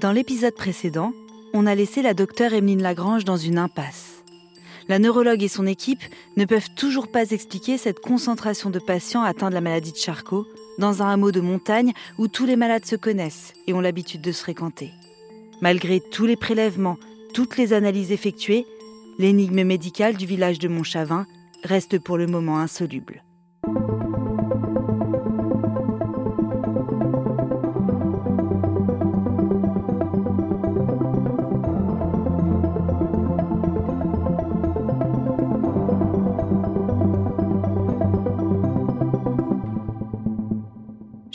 Dans l'épisode précédent, on a laissé la docteure Emeline Lagrange dans une impasse. La neurologue et son équipe ne peuvent toujours pas expliquer cette concentration de patients atteints de la maladie de Charcot dans un hameau de montagne où tous les malades se connaissent et ont l'habitude de se fréquenter. Malgré tous les prélèvements, toutes les analyses effectuées, l'énigme médicale du village de Montchavin reste pour le moment insoluble.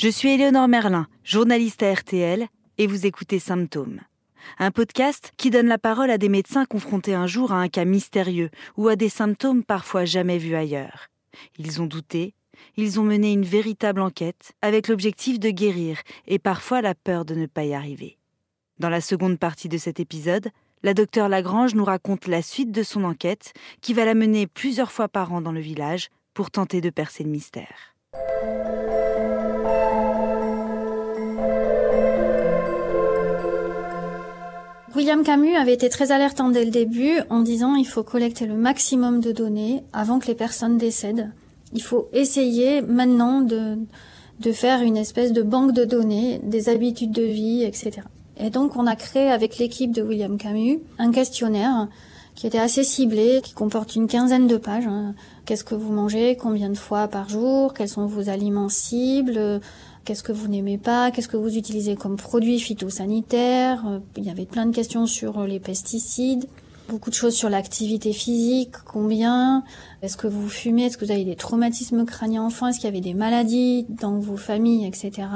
Je suis Éléonore Merlin, journaliste à RTL, et vous écoutez Symptômes. Un podcast qui donne la parole à des médecins confrontés un jour à un cas mystérieux ou à des symptômes parfois jamais vus ailleurs. Ils ont douté, ils ont mené une véritable enquête avec l'objectif de guérir et parfois la peur de ne pas y arriver. Dans la seconde partie de cet épisode, la docteure Lagrange nous raconte la suite de son enquête qui va la mener plusieurs fois par an dans le village pour tenter de percer le mystère. William Camus avait été très alertant dès le début en disant il faut collecter le maximum de données avant que les personnes décèdent. Il faut essayer maintenant de, de faire une espèce de banque de données des habitudes de vie, etc. Et donc on a créé avec l'équipe de William Camus un questionnaire qui était assez ciblé, qui comporte une quinzaine de pages. Hein. Qu'est-ce que vous mangez? Combien de fois par jour? Quels sont vos aliments cibles? Qu'est-ce que vous n'aimez pas Qu'est-ce que vous utilisez comme produits phytosanitaires euh, Il y avait plein de questions sur les pesticides, beaucoup de choses sur l'activité physique, combien Est-ce que vous fumez Est-ce que vous avez des traumatismes crâniens enfants Est-ce qu'il y avait des maladies dans vos familles, etc.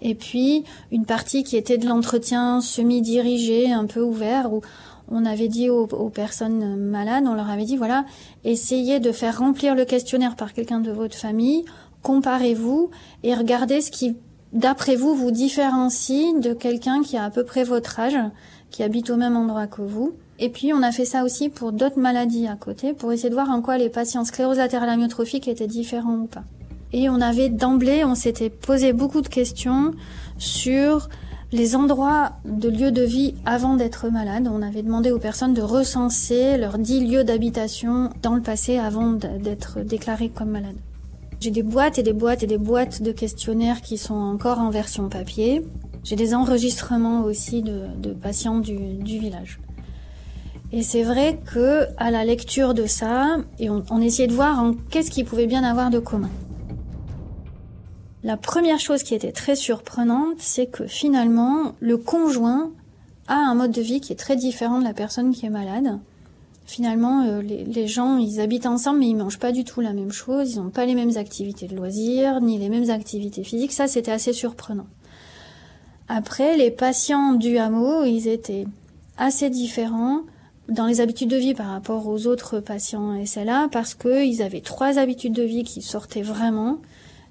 Et puis une partie qui était de l'entretien semi-dirigé, un peu ouvert, où on avait dit aux, personnes malades, on leur avait dit voilà, essayez de faire remplir le questionnaire par quelqu'un de votre famille comparez-vous et regardez ce qui, d'après vous, vous différencie de quelqu'un qui a à peu près votre âge, qui habite au même endroit que vous. Et puis on a fait ça aussi pour d'autres maladies à côté, pour essayer de voir en quoi les patients sclérose latérale amyotrophique étaient différents ou pas. Et on avait d'emblée, on s'était posé beaucoup de questions sur les endroits de lieux de vie avant d'être malade. On avait demandé aux personnes de recenser leurs dix lieux d'habitation dans le passé avant d'être déclarés comme malades. J'ai des boîtes et des boîtes et des boîtes de questionnaires qui sont encore en version papier. J'ai des enregistrements aussi de, patients du, village. Et c'est vrai que à la lecture de ça, et on, essayait de voir qu'est-ce qui pouvait bien avoir de commun. La première chose qui était très surprenante, c'est que finalement, le conjoint a un mode de vie qui est très différent de la personne qui est malade finalement, euh, les, gens, ils habitent ensemble, mais ils mangent pas du tout la même chose, ils n'ont pas les mêmes activités de loisirs, ni les mêmes activités physiques. Ça, c'était assez surprenant. Après, les patients du hameau, ils étaient assez différents dans les habitudes de vie par rapport aux autres patients SLA, parce qu'ils avaient trois habitudes de vie qui sortaient vraiment,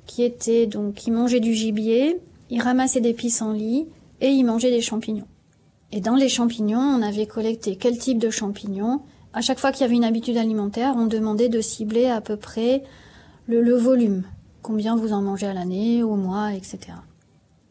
qui étaient donc, ils mangeaient du gibier, ils ramassaient des pissenlits, et ils mangeaient des champignons. Et dans les champignons, on avait collecté quel type de champignons, à chaque fois qu'il y avait une habitude alimentaire, on demandait de cibler à peu près le, volume. Combien vous en mangez à l'année, au mois, etc.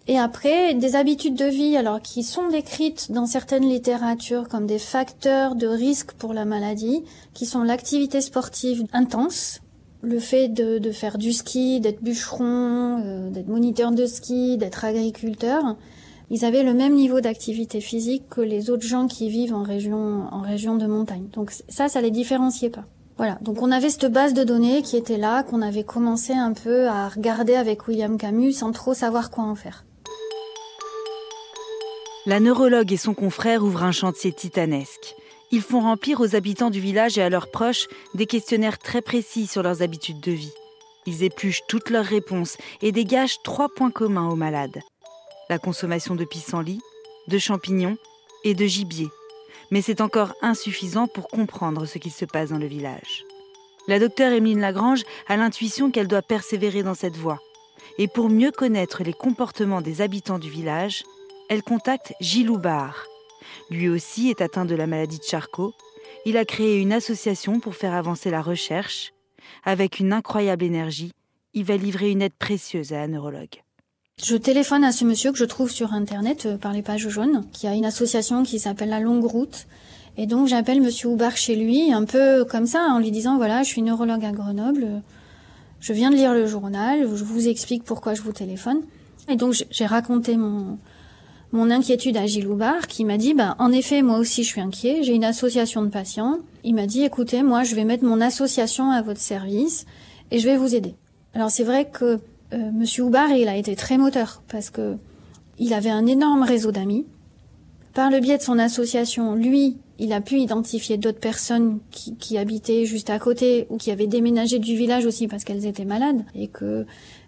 Et après, des habitudes de vie, alors qui sont décrites dans certaines littératures comme des facteurs de risque pour la maladie, qui sont l'activité sportive intense, le fait de, faire du ski, d'être bûcheron, euh, d'être moniteur de ski, d'être agriculteur, ils avaient le même niveau d'activité physique que les autres gens qui vivent en région, en région de montagne. Donc ça, ça les différenciait pas. Voilà. Donc on avait cette base de données qui était là, qu'on avait commencé un peu à regarder avec William Camus sans trop savoir quoi en faire. La neurologue et son confrère ouvrent un chantier titanesque. Ils font remplir aux habitants du village et à leurs proches des questionnaires très précis sur leurs habitudes de vie. Ils épluchent toutes leurs réponses et dégagent trois points communs aux malades la consommation de pissenlits, de champignons et de gibier. Mais c'est encore insuffisant pour comprendre ce qui se passe dans le village. La docteure Emeline Lagrange a l'intuition qu'elle doit persévérer dans cette voie. Et pour mieux connaître les comportements des habitants du village, elle contacte Gilles Bar. Lui aussi est atteint de la maladie de Charcot. Il a créé une association pour faire avancer la recherche. Avec une incroyable énergie, il va livrer une aide précieuse à la neurologue. Je téléphone à ce monsieur que je trouve sur internet euh, par les pages jaunes, qui a une association qui s'appelle La Longue Route. Et donc j'appelle monsieur Houbar chez lui, un peu comme ça, en lui disant voilà, je suis neurologue à Grenoble, je viens de lire le journal, je vous explique pourquoi je vous téléphone. Et donc j'ai raconté mon, mon inquiétude à Gilles Houbar, qui m'a dit, bah, en effet, moi aussi je suis inquiet, j'ai une association de patients. Il m'a dit, écoutez, moi je vais mettre mon association à votre service et je vais vous aider. Alors c'est vrai que euh, Monsieur Houbar, il a été très moteur parce que il avait un énorme réseau d'amis. Par le biais de son association, lui, il a pu identifier d'autres personnes qui, habitaient juste à côté ou qui avaient déménagé du village aussi parce qu'elles étaient malades et que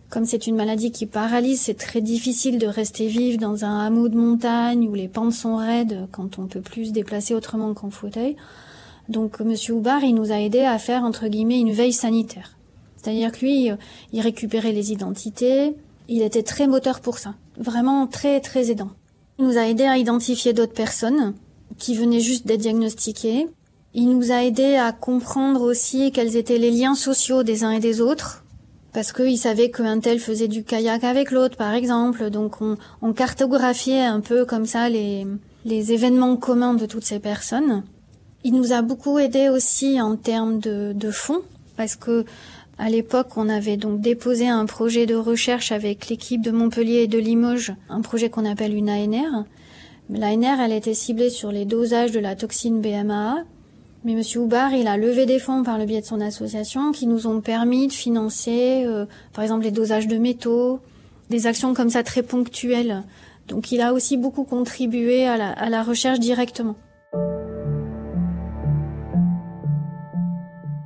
comme c'est une maladie qui paralyse, c'est très difficile de rester vive dans un hameau de montagne où les pentes sont raides quand on peut plus se déplacer autrement qu'en fauteuil. Donc Monsieur Houbar, il nous a aidé à faire entre guillemets une veille sanitaire. C'est-à-dire que lui, il récupérait les identités, il était très moteur pour ça, vraiment très très aidant. Il nous a aidé à identifier d'autres personnes qui venaient juste d'être diagnostiquées. Il nous a aidé à comprendre aussi quels étaient les liens sociaux des uns et des autres, parce qu'il savait qu'un tel faisait du kayak avec l'autre, par exemple. Donc on, cartographiait un peu comme ça les, les événements communs de toutes ces personnes. Il nous a beaucoup aidé aussi en termes de, de fonds, parce que à l'époque, on avait donc déposé un projet de recherche avec l'équipe de Montpellier et de Limoges, un projet qu'on appelle une ANR. L'ANR, elle était ciblée sur les dosages de la toxine BMAA, mais Monsieur Houbar, il a levé des fonds par le biais de son association qui nous ont permis de financer, euh, par exemple, les dosages de métaux, des actions comme ça très ponctuelles. Donc il a aussi beaucoup contribué à la recherche directement.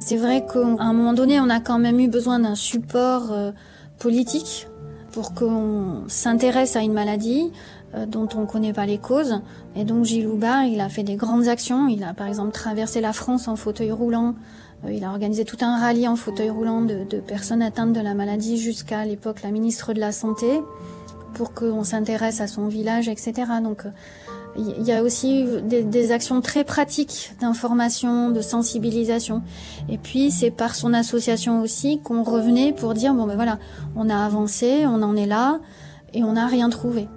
C'est vrai qu'à un moment donné, on a quand même eu besoin d'un support euh, politique pour qu'on s'intéresse à une maladie, euh, dont on ne connaît pas les causes. Et donc Gilles Houbar, il a fait des grandes actions. Il a par exemple traversé la France en fauteuil roulant. Euh, il a organisé tout un rallye en fauteuil roulant de, de personnes atteintes de la maladie jusqu'à l'époque la ministre de la Santé pour qu'on s'intéresse à son village, etc. Donc il y a aussi des, des actions très pratiques d'information, de sensibilisation. Et puis c'est par son association aussi qu'on revenait pour dire bon ben voilà, on a avancé, on en est là et on n'a rien trouvé.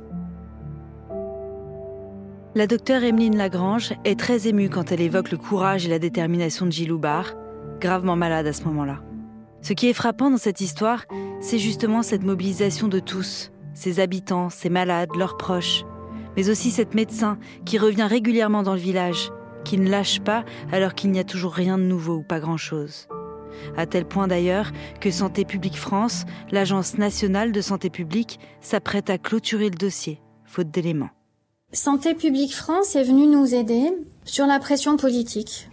La docteure Emeline Lagrange est très émue quand elle évoque le courage et la détermination de Gilles Houbar, gravement malade à ce moment-là. Ce qui est frappant dans cette histoire, c'est justement cette mobilisation de tous, ses habitants, ses malades, leurs proches, mais aussi cette médecin qui revient régulièrement dans le village, qui ne lâche pas alors qu'il n'y a toujours rien de nouveau ou pas grand-chose. À tel point d'ailleurs que Santé publique France, l'Agence nationale de santé publique, s'apprête à clôturer le dossier, faute d'éléments. Santé publique France est venue nous aider sur la pression politique.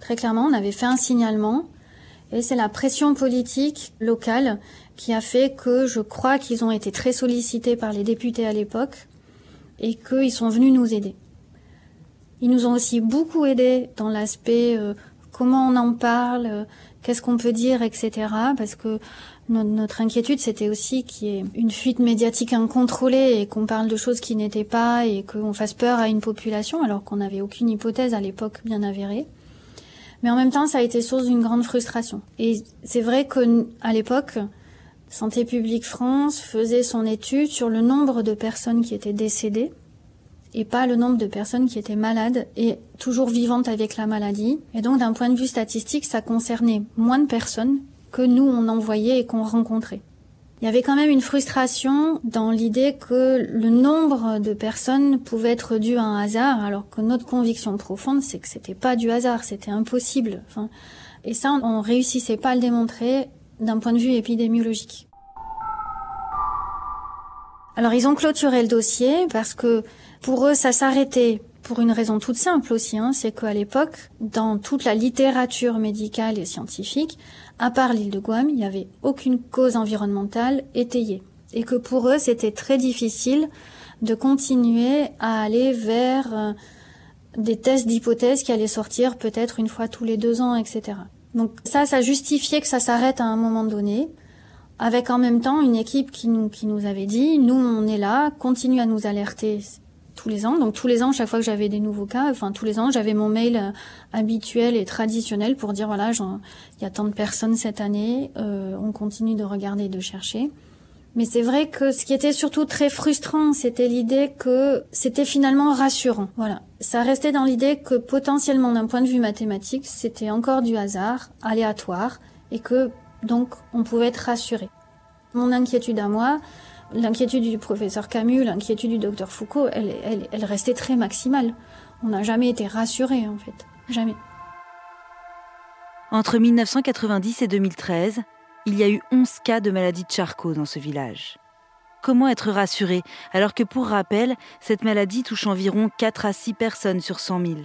Très clairement, on avait fait un signalement et c'est la pression politique locale qui a fait que je crois qu'ils ont été très sollicités par les députés à l'époque et qu'ils sont venus nous aider. Ils nous ont aussi beaucoup aidés dans l'aspect euh, comment on en parle, euh, qu'est-ce qu'on peut dire, etc. Parce que notre inquiétude, c'était aussi qu'il y ait une fuite médiatique incontrôlée et qu'on parle de choses qui n'étaient pas et qu'on fasse peur à une population alors qu'on n'avait aucune hypothèse à l'époque bien avérée. Mais en même temps, ça a été source d'une grande frustration. Et c'est vrai qu'à l'époque, Santé publique France faisait son étude sur le nombre de personnes qui étaient décédées et pas le nombre de personnes qui étaient malades et toujours vivantes avec la maladie. Et donc d'un point de vue statistique, ça concernait moins de personnes que nous on envoyait et qu'on rencontrait. Il y avait quand même une frustration dans l'idée que le nombre de personnes pouvait être dû à un hasard, alors que notre conviction profonde, c'est que c'était pas du hasard, c'était impossible. Et ça, on réussissait pas à le démontrer d'un point de vue épidémiologique. Alors ils ont clôturé le dossier parce que pour eux, ça s'arrêtait pour une raison toute simple aussi, hein, c'est qu'à l'époque, dans toute la littérature médicale et scientifique, à part l'île de Guam, il n'y avait aucune cause environnementale étayée. Et que pour eux, c'était très difficile de continuer à aller vers euh, des tests d'hypothèses qui allaient sortir peut-être une fois tous les deux ans, etc. Donc ça, ça justifiait que ça s'arrête à un moment donné, avec en même temps une équipe qui nous, qui nous avait dit, nous on est là, continue à nous alerter tous les ans. Donc tous les ans, chaque fois que j'avais des nouveaux cas, enfin tous les ans, j'avais mon mail euh, habituel et traditionnel pour dire voilà, il y a tant de personnes cette année, euh, on continue de regarder, de chercher. Mais c'est vrai que ce qui était surtout très frustrant, c'était l'idée que c'était finalement rassurant. Voilà. Ça restait dans l'idée que potentiellement d'un point de vue mathématique, c'était encore du hasard, aléatoire, et que donc on pouvait être rassuré. Mon inquiétude à moi, l'inquiétude du professeur Camus, l'inquiétude du docteur Foucault, elle, restait très maximale. On n'a jamais été rassuré en fait. Jamais. Entre 1990 et 2013, il y a eu 11 cas de maladie de Charcot dans ce village. Comment être rassuré? Alors que, pour rappel, cette maladie touche environ 4 à 6 personnes sur 100 000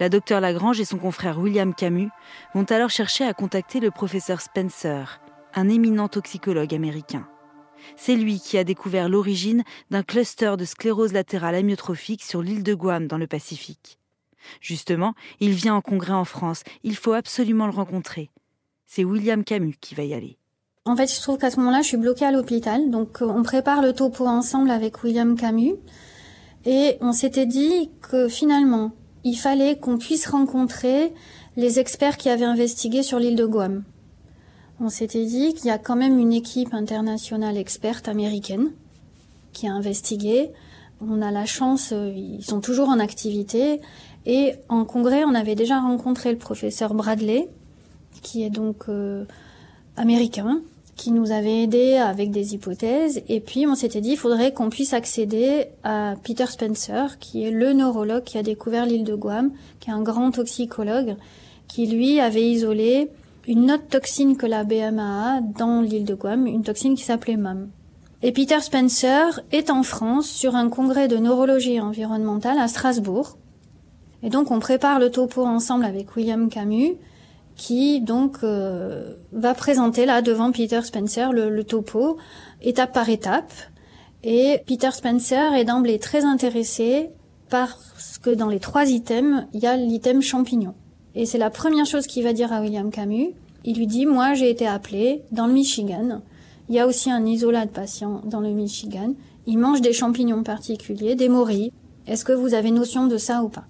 La docteure Lagrange et son confrère William Camus vont alors chercher à contacter le professeur Spencer, un éminent toxicologue américain. C'est lui qui a découvert l'origine d'un cluster de sclérose latérale amyotrophique sur l'île de Guam dans le Pacifique. Justement, il vient en congrès en France, il faut absolument le rencontrer c'est William Camus qui va y aller. En fait, je trouve qu'à ce moment-là, je suis bloquée à l'hôpital. Donc, euh, on prépare le topo ensemble avec William Camus. Et on s'était dit que finalement, il fallait qu'on puisse rencontrer les experts qui avaient investigué sur l'île de Guam. On s'était dit qu'il y a quand même une équipe internationale experte américaine qui a investigué. On a la chance, euh, ils sont toujours en activité. Et en congrès, on avait déjà rencontré le professeur Bradley, qui est donc euh, américain, qui nous avait aidé avec des hypothèses. Et puis on s'était dit, il faudrait qu'on puisse accéder à Peter Spencer, qui est le neurologue qui a découvert l'île de Guam, qui est un grand toxicologue, qui lui avait isolé une autre toxine que la BMAA dans l'île de Guam, une toxine qui s'appelait MAM. Et Peter Spencer est en France sur un congrès de neurologie environnementale à Strasbourg. Et donc on prépare le topo ensemble avec William Camus qui donc euh, va présenter là devant Peter Spencer le, topo étape par étape. Et Peter Spencer est d'emblée très intéressé parce que dans les trois items, il y a l'item champignon. Et c'est la première chose qu'il va dire à William Camus. Il lui dit, moi j'ai été appelé dans le Michigan. Il y a aussi un isolat de patients dans le Michigan. Ils mangent des champignons particuliers, des morilles. Est-ce que vous avez notion de ça ou pas?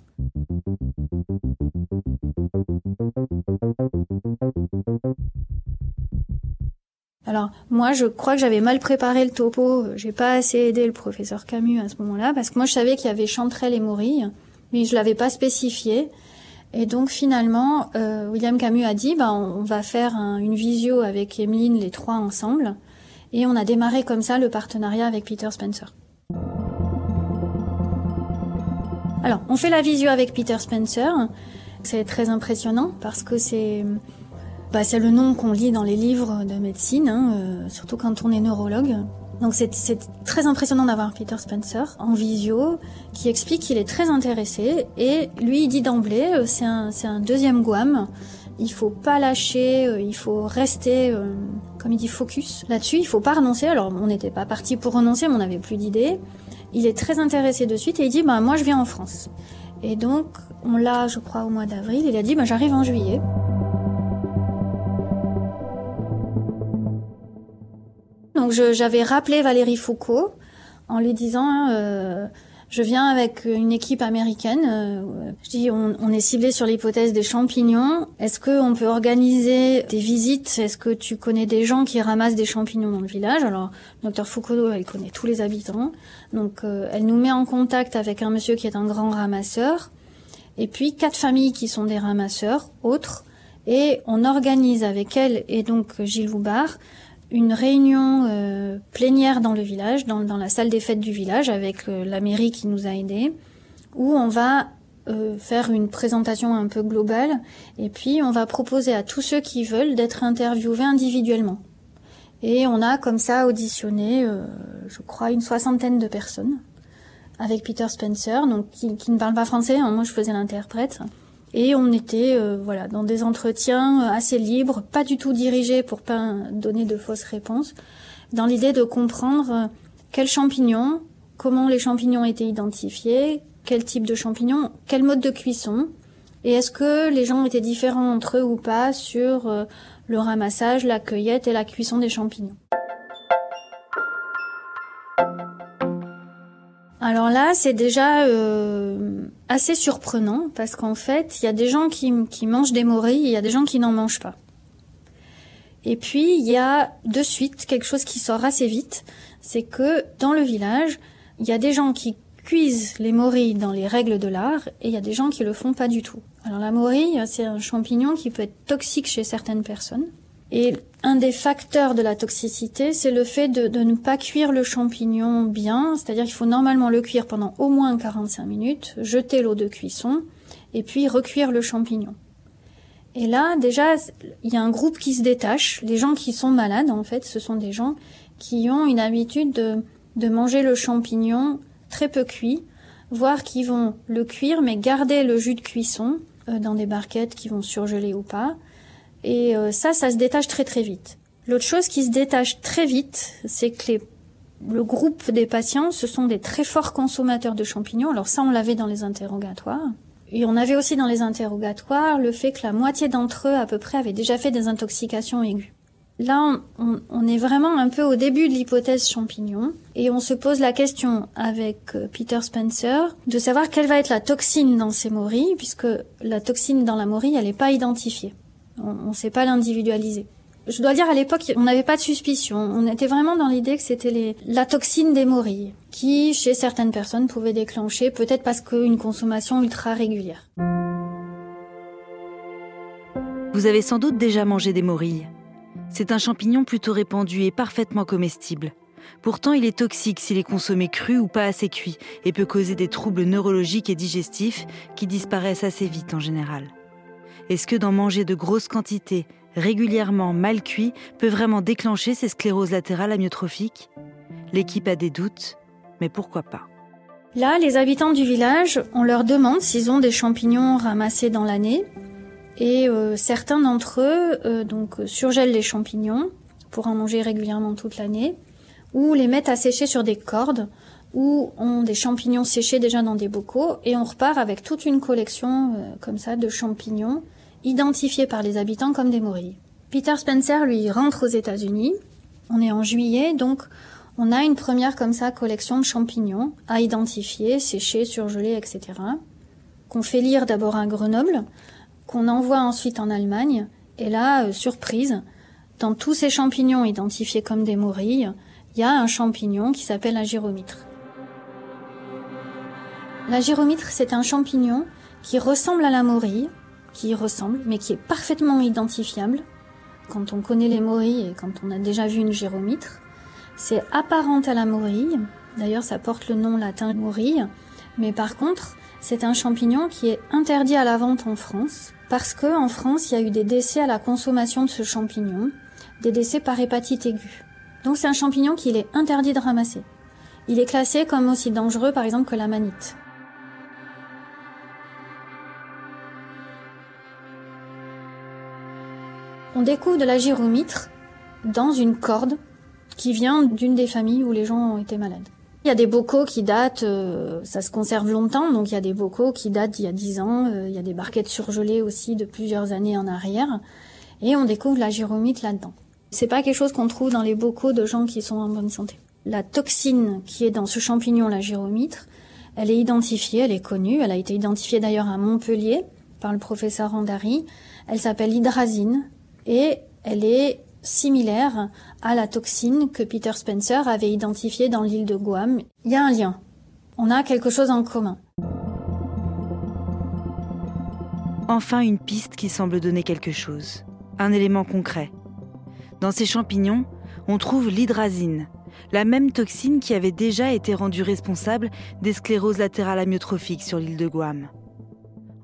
Alors moi je crois que j'avais mal préparé le topo, j'ai pas assez aidé le professeur Camus à ce moment-là parce que moi je savais qu'il y avait chanterelle et morilles, mais je l'avais pas spécifié. Et donc finalement euh, William Camus a dit bah on, va faire une visio avec Emeline les trois ensemble et on a démarré comme ça le partenariat avec Peter Spencer. Alors on fait la visio avec Peter Spencer, c'est très impressionnant parce que c'est bah, c'est le nom qu'on lit dans les livres de médecine, hein, euh, surtout quand on est neurologue. Donc c'est très impressionnant d'avoir Peter Spencer en visio qui explique qu'il est très intéressé et lui il dit d'emblée euh, c'est un, un deuxième Guam, il faut pas lâcher, euh, il faut rester comme il dit focus là-dessus, il faut pas renoncer. Alors on n'était pas parti pour renoncer mais on n'avait plus d'idées. Il est très intéressé de suite et il dit bah moi je viens en France. Et donc on l'a je crois au mois d'avril, il a dit bah j'arrive en juillet. Donc j'avais rappelé Valérie Foucault en lui disant euh, je viens avec une équipe américaine. Euh, je dis on, est ciblé sur l'hypothèse des champignons. Est-ce qu'on peut organiser des visites? Est-ce que tu connais des gens qui ramassent des champignons dans le village? Alors, docteur Foucault, elle connaît tous les habitants. Donc, euh, elle nous met en contact avec un monsieur qui est un grand ramasseur. Et puis, quatre familles qui sont des ramasseurs, autres. Et on organise avec elle et donc Gilles Loubard une réunion euh, plénière dans le village, dans, la salle des fêtes du village, avec euh, la mairie qui nous a aidés, où on va euh, faire une présentation un peu globale, et puis on va proposer à tous ceux qui veulent d'être interviewés individuellement. Et on a comme ça auditionné, je crois, une soixantaine de personnes avec Peter Spencer, donc qui, qui ne parle pas français, hein, moi je faisais l'interprète. Et on était euh, voilà dans des entretiens euh, assez libres, pas du tout dirigés pour pas donner de fausses réponses, dans l'idée de comprendre euh, quels champignons, comment les champignons étaient identifiés, quel type de champignons, quel mode de cuisson, et est-ce que les gens étaient différents entre eux ou pas sur le ramassage, la cueillette et la cuisson des champignons. Alors là, c'est déjà euh, assez surprenant parce qu'en fait, il y a des gens qui, mangent des morilles et il y a des gens qui n'en mangent pas. Et puis, il y a de suite quelque chose qui sort assez vite, c'est que dans le village, il y a des gens qui cuisent les morilles dans les règles de l'art et il y a des gens qui le font pas du tout. Alors la morille, c'est un champignon qui peut être toxique chez certaines personnes. Et un des facteurs de la toxicité, c'est le fait de, ne pas cuire le champignon bien, c'est-à-dire qu'il faut normalement le cuire pendant au moins 45 minutes, jeter l'eau de cuisson, et puis recuire le champignon. Et là, déjà, il y a un groupe qui se détache. Les gens qui sont malades, en fait, ce sont des gens qui ont une habitude de, de manger le champignon très peu cuit, voire qui vont le cuire, mais garder le jus de cuisson euh, dans des barquettes qui vont surgeler ou pas. Et euh, ça, ça se détache très très vite. L'autre chose qui se détache très vite, c'est que les, le groupe des patients, ce sont des très forts consommateurs de champignons. Alors ça, on l'avait dans les interrogatoires. Et on avait aussi dans les interrogatoires le fait que la moitié d'entre eux, à peu près, avaient déjà fait des intoxications aiguës. Là, on, on, est vraiment un peu au début de l'hypothèse champignon et on se pose la question avec euh, Peter Spencer de savoir quelle va être la toxine dans ces morilles puisque la toxine dans la morille, elle n'est pas identifiée. On ne sait pas l'individualiser. Je dois dire, à l'époque, on n'avait pas de suspicion. On était vraiment dans l'idée que c'était la toxine des morilles, qui, chez certaines personnes, pouvait déclencher, peut-être parce qu'une consommation ultra régulière. Vous avez sans doute déjà mangé des morilles. C'est un champignon plutôt répandu et parfaitement comestible. Pourtant, il est toxique s'il est consommé cru ou pas assez cuit et peut causer des troubles neurologiques et digestifs qui disparaissent assez vite en général. Est-ce que d'en manger de grosses quantités, régulièrement mal cuit, peut vraiment déclencher ces scléroses latérales amyotrophiques? L'équipe a des doutes, mais pourquoi pas? Là, les habitants du village, on leur demande s'ils ont des champignons ramassés dans l'année. Et euh, certains d'entre eux euh, donc surgèlent les champignons pour en manger régulièrement toute l'année, ou les mettent à sécher sur des cordes, ou ont des champignons séchés déjà dans des bocaux, et on repart avec toute une collection euh, comme ça de champignons identifiés par les habitants comme des morilles. Peter Spencer, lui, rentre aux États-Unis. On est en juillet, donc on a une première comme ça collection de champignons à identifier, séchés, surgelés, etc. Qu'on fait lire d'abord à Grenoble, qu'on envoie ensuite en Allemagne. Et là, euh, surprise, dans tous ces champignons identifiés comme des morilles, il y a un champignon qui s'appelle la gyromitre. La gyromitre, c'est un champignon qui ressemble à la morille, qui ressemble, mais qui est parfaitement identifiable. Quand on connaît les morilles et quand on a déjà vu une gyromitre, c'est apparent à la morille. D'ailleurs, ça porte le nom latin morille. Mais par contre, c'est un champignon qui est interdit à la vente en France parce que en France, il y a eu des décès à la consommation de ce champignon, des décès par hépatite aiguë. Donc c'est un champignon qu'il est interdit de ramasser. Il est classé comme aussi dangereux par exemple que la manite. On découvre de la gyromitre dans une corde qui vient d'une des familles où les gens ont été malades. Il y a des bocaux qui datent, euh, ça se conserve longtemps, donc il y a des bocaux qui datent d'il y a dix ans, euh, il y a des barquettes surgelées aussi de plusieurs années en arrière, et on découvre la gyromitre là-dedans. C'est pas quelque chose qu'on trouve dans les bocaux de gens qui sont en bonne santé. La toxine qui est dans ce champignon, la gyromitre, elle est identifiée, elle est connue, elle a été identifiée d'ailleurs à Montpellier par le professeur Andari. Elle s'appelle hydrazine, et elle est similaire à la toxine que Peter Spencer avait identifiée dans l'île de Guam. Il y a un lien. On a quelque chose en commun. Enfin une piste qui semble donner quelque chose, un élément concret. Dans ces champignons, on trouve l'hydrazine, la même toxine qui avait déjà été rendue responsable des scléroses latérales amyotrophiques sur l'île de Guam.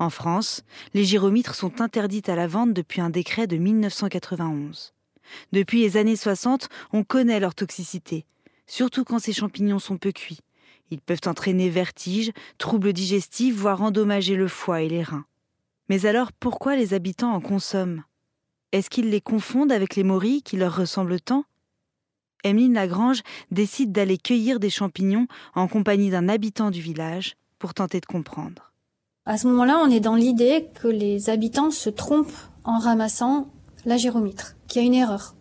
En France, les gyromitres sont interdites à la vente depuis un décret de 1991. Depuis les années 60, on connaît leur toxicité, surtout quand ces champignons sont peu cuits. Ils peuvent entraîner vertiges, troubles digestifs, voire endommager le foie et les reins. Mais alors pourquoi les habitants en consomment? Est-ce qu'ils les confondent avec les morilles qui leur ressemblent tant? Emeline Lagrange décide d'aller cueillir des champignons en compagnie d'un habitant du village pour tenter de comprendre. À ce moment-là, on est dans l'idée que les habitants se trompent en ramassant la gyromitre, qu'il y a une erreur.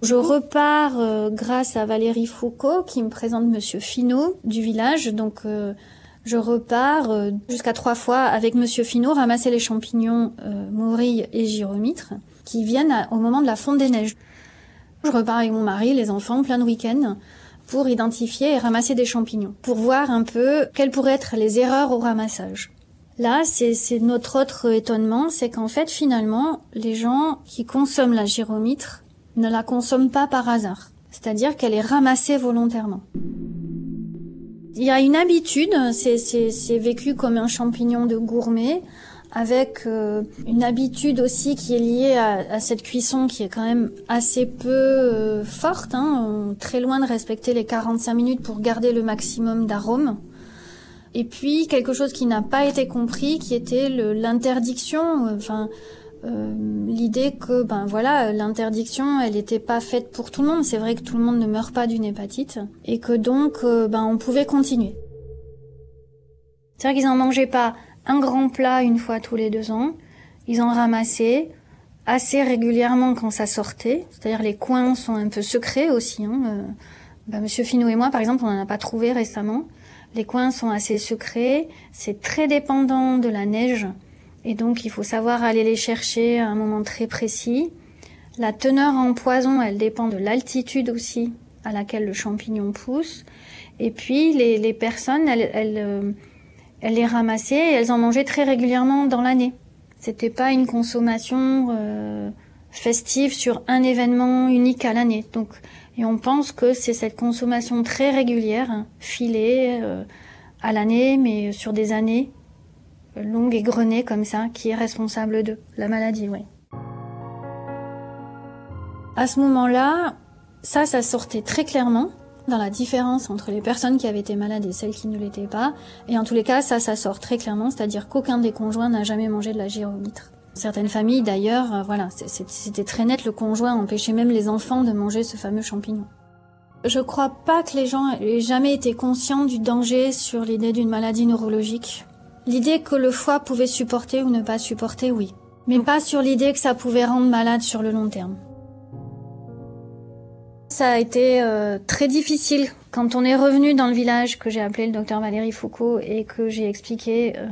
Je repars euh, grâce à Valérie Foucault qui me présente Monsieur Finot du village. Donc euh, je repars euh, jusqu'à trois fois avec Monsieur Finot ramasser les champignons morilles et gyromitre qui viennent au moment de la fonte des neiges. Je repars avec mon mari, les enfants, plein de week-ends pour identifier et ramasser des champignons, pour voir un peu quelles pourraient être les erreurs au ramassage. Là, c'est notre autre étonnement, c'est qu'en fait, finalement, les gens qui consomment la gyromitre ne la consomment pas par hasard. C'est-à-dire qu'elle est ramassée volontairement. Il y a une habitude, c'est vécu comme un champignon de gourmet, avec euh, une habitude aussi qui est liée à, cette cuisson qui est quand même assez peu euh, forte, hein, très loin de respecter les 45 minutes pour garder le maximum d'arômes. Et puis quelque chose qui n'a pas été compris, qui était l'interdiction, euh, enfin euh, l'idée que ben voilà l'interdiction elle n'était pas faite pour tout le monde. C'est vrai que tout le monde ne meurt pas d'une hépatite et que donc euh, ben on pouvait continuer. C'est vrai qu'ils en mangeaient pas un grand plat une fois tous les deux ans. Ils en ramassaient assez régulièrement quand ça sortait. C'est-à-dire les coins sont un peu secrets aussi. Hein. Ben, Monsieur Finot et moi par exemple on n'en a pas trouvé récemment. Les coins sont assez secrets, c'est très dépendant de la neige et donc il faut savoir aller les chercher à un moment très précis. La teneur en poison, elle dépend de l'altitude aussi à laquelle le champignon pousse. Et puis les, personnes, elles, elles, les ramassaient et elles en mangeaient très régulièrement dans l'année. C'était pas une consommation euh, festive sur un événement unique à l'année. Donc et on pense que c'est cette consommation très régulière, hein, filée euh, à l'année, mais sur des années longues et grenées comme ça, qui est responsable de la maladie, oui. À ce moment-là, ça, ça sortait très clairement dans la différence entre les personnes qui avaient été malades et celles qui ne l'étaient pas. Et en tous les cas, ça, ça sort très clairement, c'est-à-dire qu'aucun des conjoints n'a jamais mangé de la gyromitre. Certaines familles, d'ailleurs, euh, voilà, c'était très net, le conjoint empêchait même les enfants de manger ce fameux champignon. Je crois pas que les gens aient jamais été conscients du danger sur l'idée d'une maladie neurologique. L'idée que le foie pouvait supporter ou ne pas supporter, oui. Mais pas sur l'idée que ça pouvait rendre malade sur le long terme. Ça a été euh, très difficile quand on est revenu dans le village que j'ai appelé le docteur Valérie Foucault et que j'ai expliqué euh,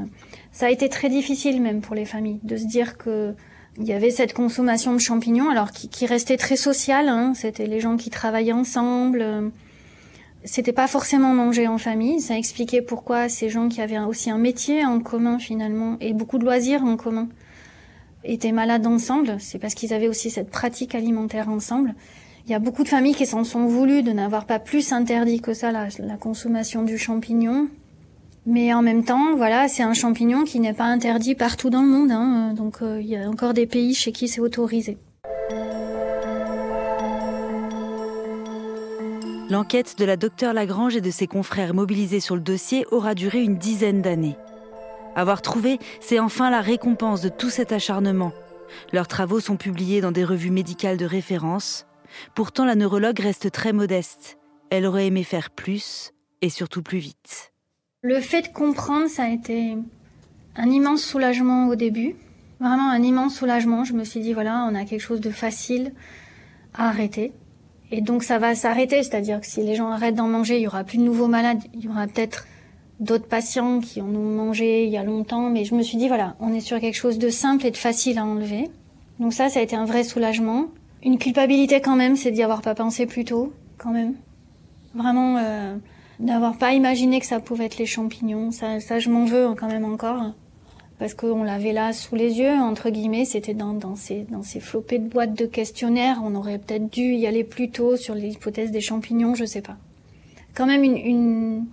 ça a été très difficile même pour les familles de se dire que il y avait cette consommation de champignons, alors qui, restait très sociale. Hein, C'était les gens qui travaillaient ensemble. C'était pas forcément manger en famille. Ça expliquait pourquoi ces gens qui avaient aussi un métier en commun finalement et beaucoup de loisirs en commun étaient malades ensemble. C'est parce qu'ils avaient aussi cette pratique alimentaire ensemble. Il y a beaucoup de familles qui s'en sont voulues de n'avoir pas plus interdit que ça la consommation du champignon. Mais en même temps, voilà, c'est un champignon qui n'est pas interdit partout dans le monde. Hein, donc euh, il y a encore des pays chez qui c'est autorisé. L'enquête de la docteure Lagrange et de ses confrères mobilisés sur le dossier aura duré une dizaine d'années. Avoir trouvé, c'est enfin la récompense de tout cet acharnement. Leurs travaux sont publiés dans des revues médicales de référence. Pourtant, la neurologue reste très modeste. Elle aurait aimé faire plus et surtout plus vite. Le fait de comprendre, ça a été un immense soulagement au début. Vraiment un immense soulagement. Je me suis dit, voilà, on a quelque chose de facile à arrêter. Et donc ça va s'arrêter, c'est-à-dire que si les gens arrêtent d'en manger, il y aura plus de nouveaux malades, il y aura peut-être d'autres patients qui en ont mangé il y a longtemps, mais je me suis dit voilà, on est sur quelque chose de simple et de facile à enlever. Donc ça, ça a été un vrai soulagement. Une culpabilité quand même, c'est d'y avoir pas pensé plus tôt, quand même. Vraiment, euh, d'avoir pas imaginé que ça pouvait être les champignons. Ça, ça je m'en veux quand même encore. Parce qu'on l'avait là sous les yeux, entre guillemets, c'était dans, dans, ces, dans ces flopées de boîtes de questionnaires. On aurait peut-être dû y aller plus tôt sur l'hypothèse des champignons, je sais pas. Quand même une, une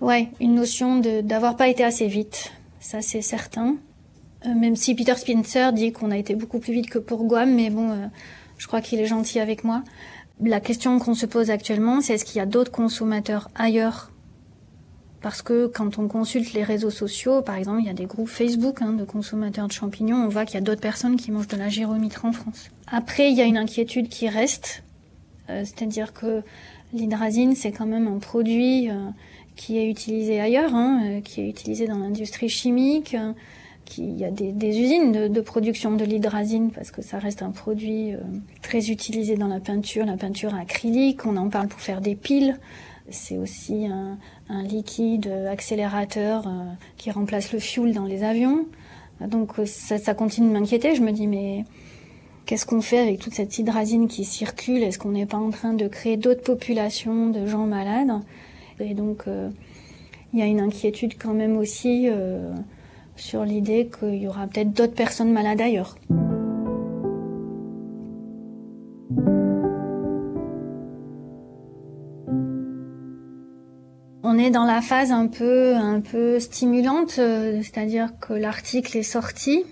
ouais, une notion de d'avoir pas été assez vite. Ça, c'est certain. Euh, même si Peter Spencer dit qu'on a été beaucoup plus vite que pour Guam, mais bon, euh, je crois qu'il est gentil avec moi. La question qu'on se pose actuellement, c'est est-ce qu'il y a d'autres consommateurs ailleurs? Parce que quand on consulte les réseaux sociaux, par exemple, il y a des groupes Facebook hein, de consommateurs de champignons, on voit qu'il y a d'autres personnes qui mangent de la gyromitre en France. Après, il y a une inquiétude qui reste, euh, c'est-à-dire que l'hydrazine, c'est quand même un produit euh, qui est utilisé ailleurs, hein, euh, qui est utilisé dans l'industrie chimique il y a des, usines de, production de l'hydrazine parce que ça reste un produit euh, très utilisé dans la peinture, la peinture acrylique. On en parle pour faire des piles. C'est aussi un, liquide accélérateur euh, qui remplace le fuel dans les avions. Donc euh, ça, continue de m'inquiéter. Je me dis mais qu'est-ce qu'on fait avec toute cette hydrazine qui circule? Est-ce qu'on n'est pas en train de créer d'autres populations de gens malades? Et donc, il y a une inquiétude quand même aussi sur l'idée qu'il y aura peut-être d'autres personnes malades ailleurs. On est dans la phase un peu, un peu stimulante, euh, c'est-à-dire que l'article est sorti,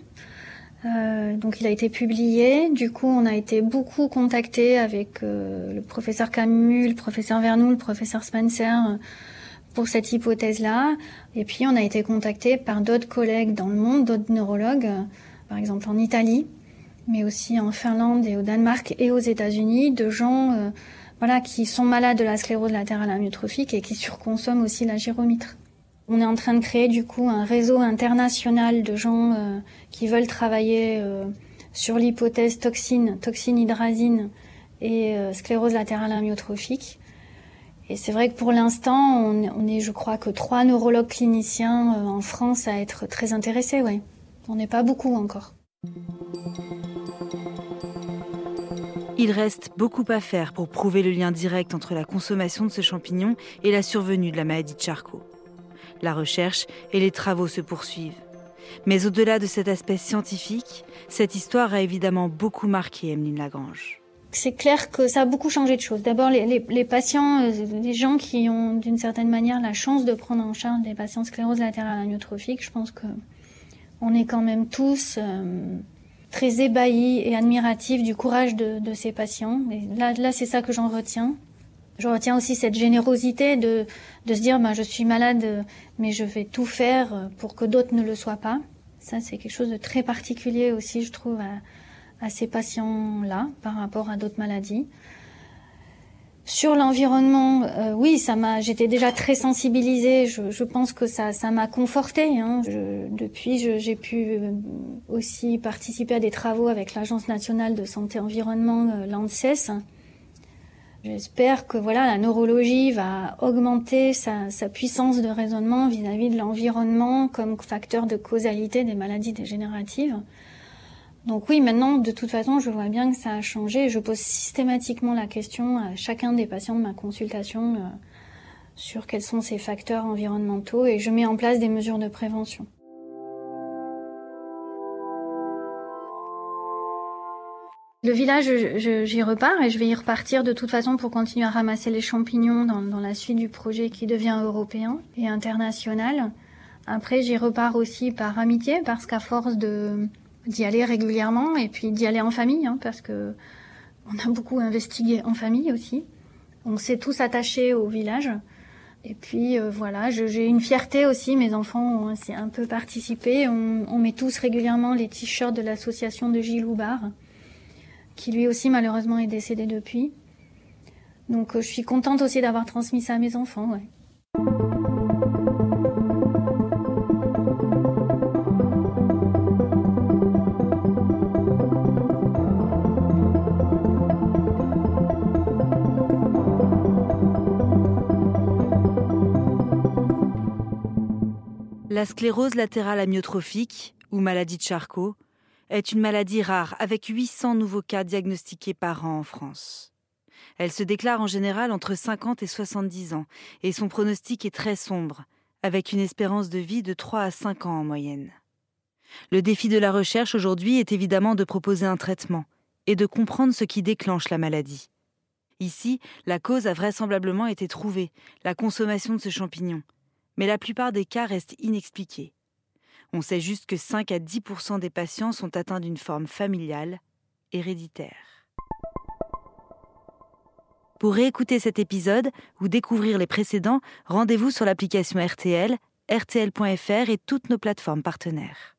euh, donc il a été publié. Du coup, on a été beaucoup contacté avec euh, le professeur Camus, le professeur Vernou, le professeur Spencer pour cette hypothèse-là. Et puis on a été contacté par d'autres collègues dans le monde, d'autres neurologues, par exemple en Italie, mais aussi en Finlande et au Danemark et aux États-Unis, de gens voilà qui sont malades de la sclérose latérale amyotrophique et qui surconsomment aussi la gyromitre. On est en train de créer du coup un réseau international de gens euh, qui veulent travailler euh, sur l'hypothèse toxine, toxine hydrazine et euh, sclérose latérale amyotrophique. Et c'est vrai que pour l'instant, on, est, je crois, que trois neurologues cliniciens en France à être très intéressés. Ouais. On n'est pas beaucoup encore. Il reste beaucoup à faire pour prouver le lien direct entre la consommation de ce champignon et la survenue de la maladie de Charcot. La recherche et les travaux se poursuivent. Mais au-delà de cet aspect scientifique, cette histoire a évidemment beaucoup marqué Emeline Lagrange. C'est clair que ça a beaucoup changé de choses. D'abord, les, patients, euh, les gens qui ont d'une certaine manière la chance de prendre en charge des patients sclérose latérale amyotrophique, je pense que on est quand même tous euh, très ébahis et admiratifs du courage de, ces patients. Et là, c'est ça que j'en retiens. Je retiens aussi cette générosité de, se dire, ben, je suis malade, mais je vais tout faire pour que d'autres ne le soient pas. Ça, c'est quelque chose de très particulier aussi, je trouve, à ces patients-là par rapport à d'autres maladies. Sur l'environnement, euh, oui, ça m'a. J'étais déjà très sensibilisée. Je, pense que ça, ça m'a confortée. Hein. Depuis, j'ai pu euh, aussi participer à des travaux avec l'Agence nationale de santé environnement, euh, l'ANSES, J'espère que voilà la neurologie va augmenter sa, puissance de raisonnement vis-à-vis de l'environnement comme facteur de causalité des maladies dégénératives. Donc oui, maintenant, de toute façon, je vois bien que ça a changé. Je pose systématiquement la question à chacun des patients de ma consultation euh, sur quels sont ces facteurs environnementaux et je mets en place des mesures de prévention. Le village, j'y repars et je vais y repartir de toute façon pour continuer à ramasser les champignons dans, dans la suite du projet qui devient européen et international. Après, j'y repars aussi par amitié parce qu'à force de d'y aller régulièrement et puis d'y aller en famille, hein, parce que on a beaucoup investigué en famille aussi. On s'est tous attachés au village. Et puis euh, voilà, j'ai une fierté aussi. Mes enfants ont un peu participé. On, on met tous régulièrement les t-shirts de l'association de Gilles Houbard qui lui aussi malheureusement est décédé depuis. Donc euh, je suis contente aussi d'avoir transmis ça à mes enfants. Ouais. La sclérose latérale amyotrophique, ou maladie de Charcot, est une maladie rare avec 800 nouveaux cas diagnostiqués par an en France. Elle se déclare en général entre 50 et 70 ans et son pronostic est très sombre, avec une espérance de vie de 3 à 5 ans en moyenne. Le défi de la recherche aujourd'hui est évidemment de proposer un traitement et de comprendre ce qui déclenche la maladie. Ici, la cause a vraisemblablement été trouvée, la consommation de ce champignon, mais la plupart des cas restent inexpliqués. On sait juste que 5 à 10% des patients sont atteints d'une forme familiale, héréditaire. Pour réécouter cet épisode ou découvrir les précédents, rendez-vous sur l'application RTL, rtl.fr et toutes nos plateformes partenaires.